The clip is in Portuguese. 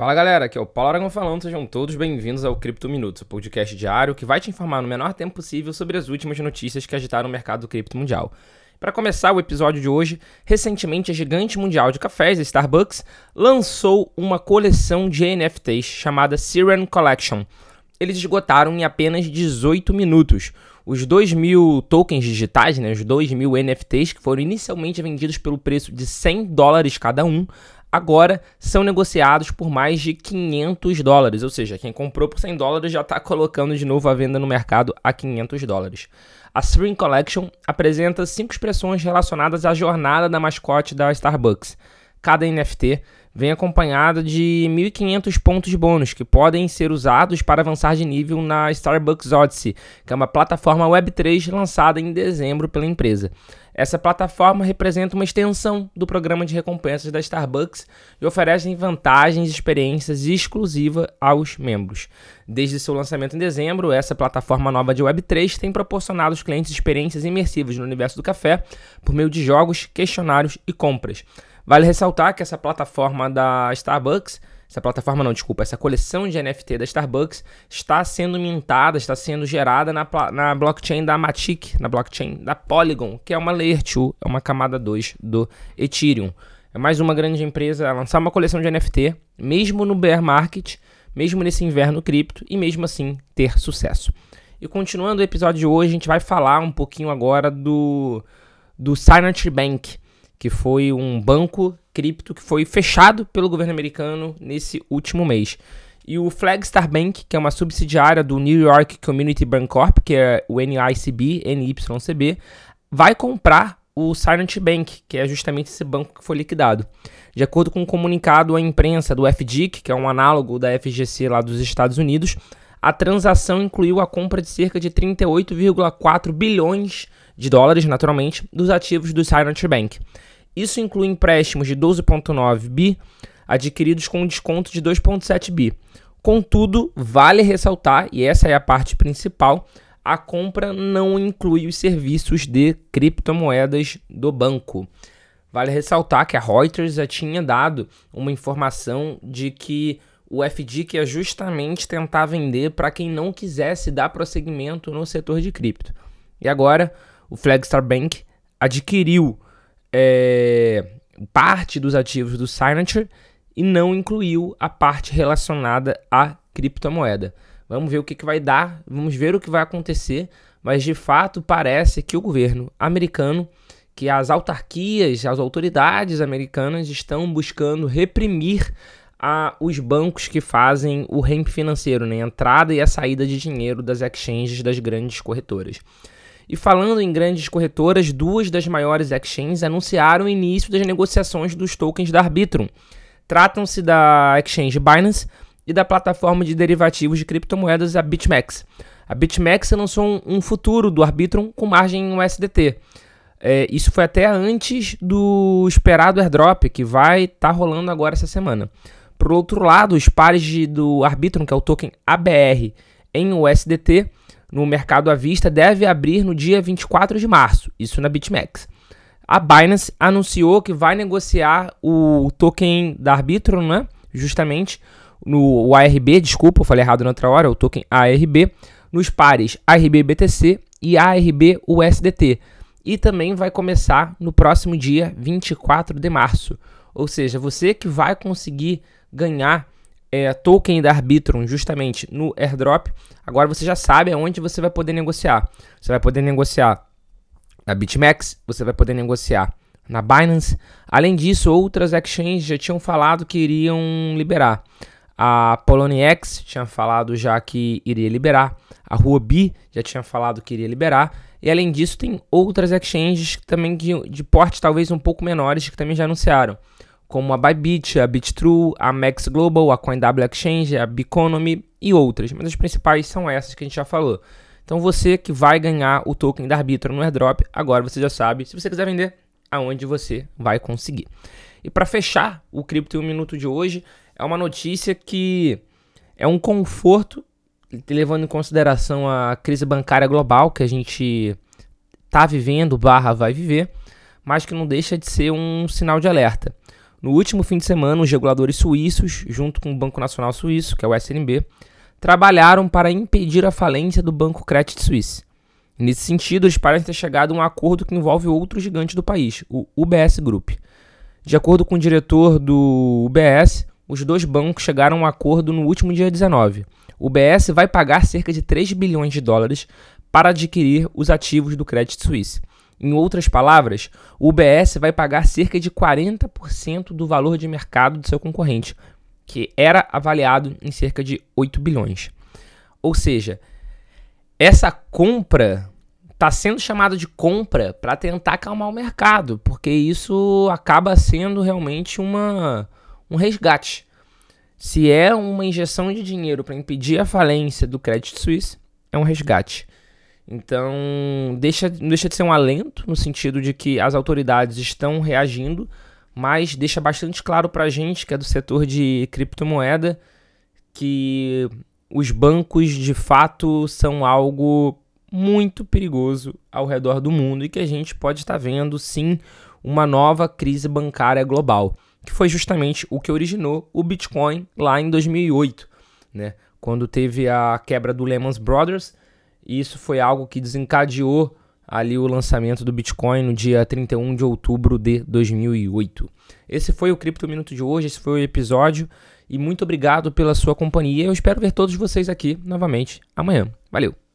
Fala galera, aqui é o Paulo Aragão falando, sejam todos bem-vindos ao Cripto Minutos, o podcast diário que vai te informar no menor tempo possível sobre as últimas notícias que agitaram o mercado cripto mundial. Para começar o episódio de hoje, recentemente a gigante mundial de cafés, Starbucks, lançou uma coleção de NFTs chamada Siren Collection. Eles esgotaram em apenas 18 minutos. Os 2 mil tokens digitais, né, os 2 mil NFTs, que foram inicialmente vendidos pelo preço de 100 dólares cada um, agora são negociados por mais de 500 dólares, ou seja, quem comprou por 100 dólares já está colocando de novo a venda no mercado a 500 dólares. A Spring Collection apresenta cinco expressões relacionadas à jornada da mascote da Starbucks. Cada NFT vem acompanhada de 1.500 pontos bônus que podem ser usados para avançar de nível na Starbucks Odyssey, que é uma plataforma Web3 lançada em dezembro pela empresa. Essa plataforma representa uma extensão do programa de recompensas da Starbucks e oferece vantagens e experiências exclusivas aos membros. Desde seu lançamento em dezembro, essa plataforma nova de Web3 tem proporcionado aos clientes experiências imersivas no universo do café por meio de jogos, questionários e compras. Vale ressaltar que essa plataforma da Starbucks, essa plataforma não, desculpa, essa coleção de NFT da Starbucks está sendo mintada, está sendo gerada na, na blockchain da Matic, na blockchain da Polygon, que é uma Layer 2, é uma camada 2 do Ethereum. É mais uma grande empresa a lançar uma coleção de NFT, mesmo no bear market, mesmo nesse inverno cripto, e mesmo assim ter sucesso. E continuando o episódio de hoje, a gente vai falar um pouquinho agora do, do Signature Bank que foi um banco cripto que foi fechado pelo governo americano nesse último mês. E o Flagstar Bank, que é uma subsidiária do New York Community Bank Corp, que é o NYCB, NYCB, vai comprar o Silent Bank, que é justamente esse banco que foi liquidado. De acordo com um comunicado à imprensa do FDIC, que é um análogo da FGC lá dos Estados Unidos, a transação incluiu a compra de cerca de 38,4 bilhões de dólares, naturalmente, dos ativos do Silent Bank. Isso inclui empréstimos de 12,9 bi adquiridos com um desconto de 2,7 bi. Contudo, vale ressaltar, e essa é a parte principal, a compra não inclui os serviços de criptomoedas do banco. Vale ressaltar que a Reuters já tinha dado uma informação de que o FDIC ia justamente tentar vender para quem não quisesse dar prosseguimento no setor de cripto. E agora, o Flagstar Bank adquiriu é, parte dos ativos do Signature e não incluiu a parte relacionada à criptomoeda. Vamos ver o que, que vai dar, vamos ver o que vai acontecer, mas de fato parece que o governo americano, que as autarquias, as autoridades americanas estão buscando reprimir a, os bancos que fazem o ramp financeiro, né? a entrada e a saída de dinheiro das exchanges das grandes corretoras. E falando em grandes corretoras, duas das maiores exchanges anunciaram o início das negociações dos tokens da Arbitrum. Tratam-se da exchange Binance e da plataforma de derivativos de criptomoedas a BitMEX. A BitMEX lançou um futuro do Arbitrum com margem em USDT. É, isso foi até antes do esperado airdrop, que vai estar tá rolando agora essa semana. Por outro lado, os pares de, do Arbitrum, que é o token ABR, em USDT, no mercado à vista deve abrir no dia 24 de março, isso na BitMEX. A Binance anunciou que vai negociar o token da Arbitrum, né? Justamente no ARB, desculpa, eu falei errado na outra hora, o token ARB, nos pares ARB BTC e ARB USDT. E também vai começar no próximo dia 24 de março. Ou seja, você que vai conseguir ganhar é, token da Arbitrum justamente no airdrop, agora você já sabe aonde você vai poder negociar. Você vai poder negociar na BitMEX, você vai poder negociar na Binance. Além disso, outras exchanges já tinham falado que iriam liberar. A Poloniex tinha falado já que iria liberar. A Huobi já tinha falado que iria liberar. E além disso, tem outras exchanges também de, de porte talvez um pouco menores que também já anunciaram como a Bybit, a BitTrue, a Max Global, a CoinW Exchange, a Biconomy e outras. Mas as principais são essas que a gente já falou. Então você que vai ganhar o token da Arbitrum no airdrop, agora você já sabe. Se você quiser vender, aonde você vai conseguir. E para fechar o Cripto em um Minuto de hoje, é uma notícia que é um conforto, levando em consideração a crise bancária global que a gente está vivendo, barra vai viver, mas que não deixa de ser um sinal de alerta. No último fim de semana, os reguladores suíços, junto com o Banco Nacional Suíço, que é o SNB, trabalharam para impedir a falência do Banco Credit Suisse. Nesse sentido, eles parecem ter chegado a um acordo que envolve outro gigante do país, o UBS Group. De acordo com o diretor do UBS, os dois bancos chegaram a um acordo no último dia 19. O UBS vai pagar cerca de 3 bilhões de dólares para adquirir os ativos do Credit Suisse. Em outras palavras, o UBS vai pagar cerca de 40% do valor de mercado do seu concorrente, que era avaliado em cerca de 8 bilhões. Ou seja, essa compra está sendo chamada de compra para tentar acalmar o mercado, porque isso acaba sendo realmente uma, um resgate. Se é uma injeção de dinheiro para impedir a falência do Credit Suisse, é um resgate. Então, deixa, deixa de ser um alento, no sentido de que as autoridades estão reagindo, mas deixa bastante claro para a gente, que é do setor de criptomoeda, que os bancos de fato são algo muito perigoso ao redor do mundo e que a gente pode estar vendo sim uma nova crise bancária global, que foi justamente o que originou o Bitcoin lá em 2008, né? Quando teve a quebra do Lehman Brothers, isso foi algo que desencadeou ali o lançamento do Bitcoin no dia 31 de outubro de 2008. Esse foi o Cripto Minuto de hoje, esse foi o episódio e muito obrigado pela sua companhia. Eu espero ver todos vocês aqui novamente amanhã. Valeu!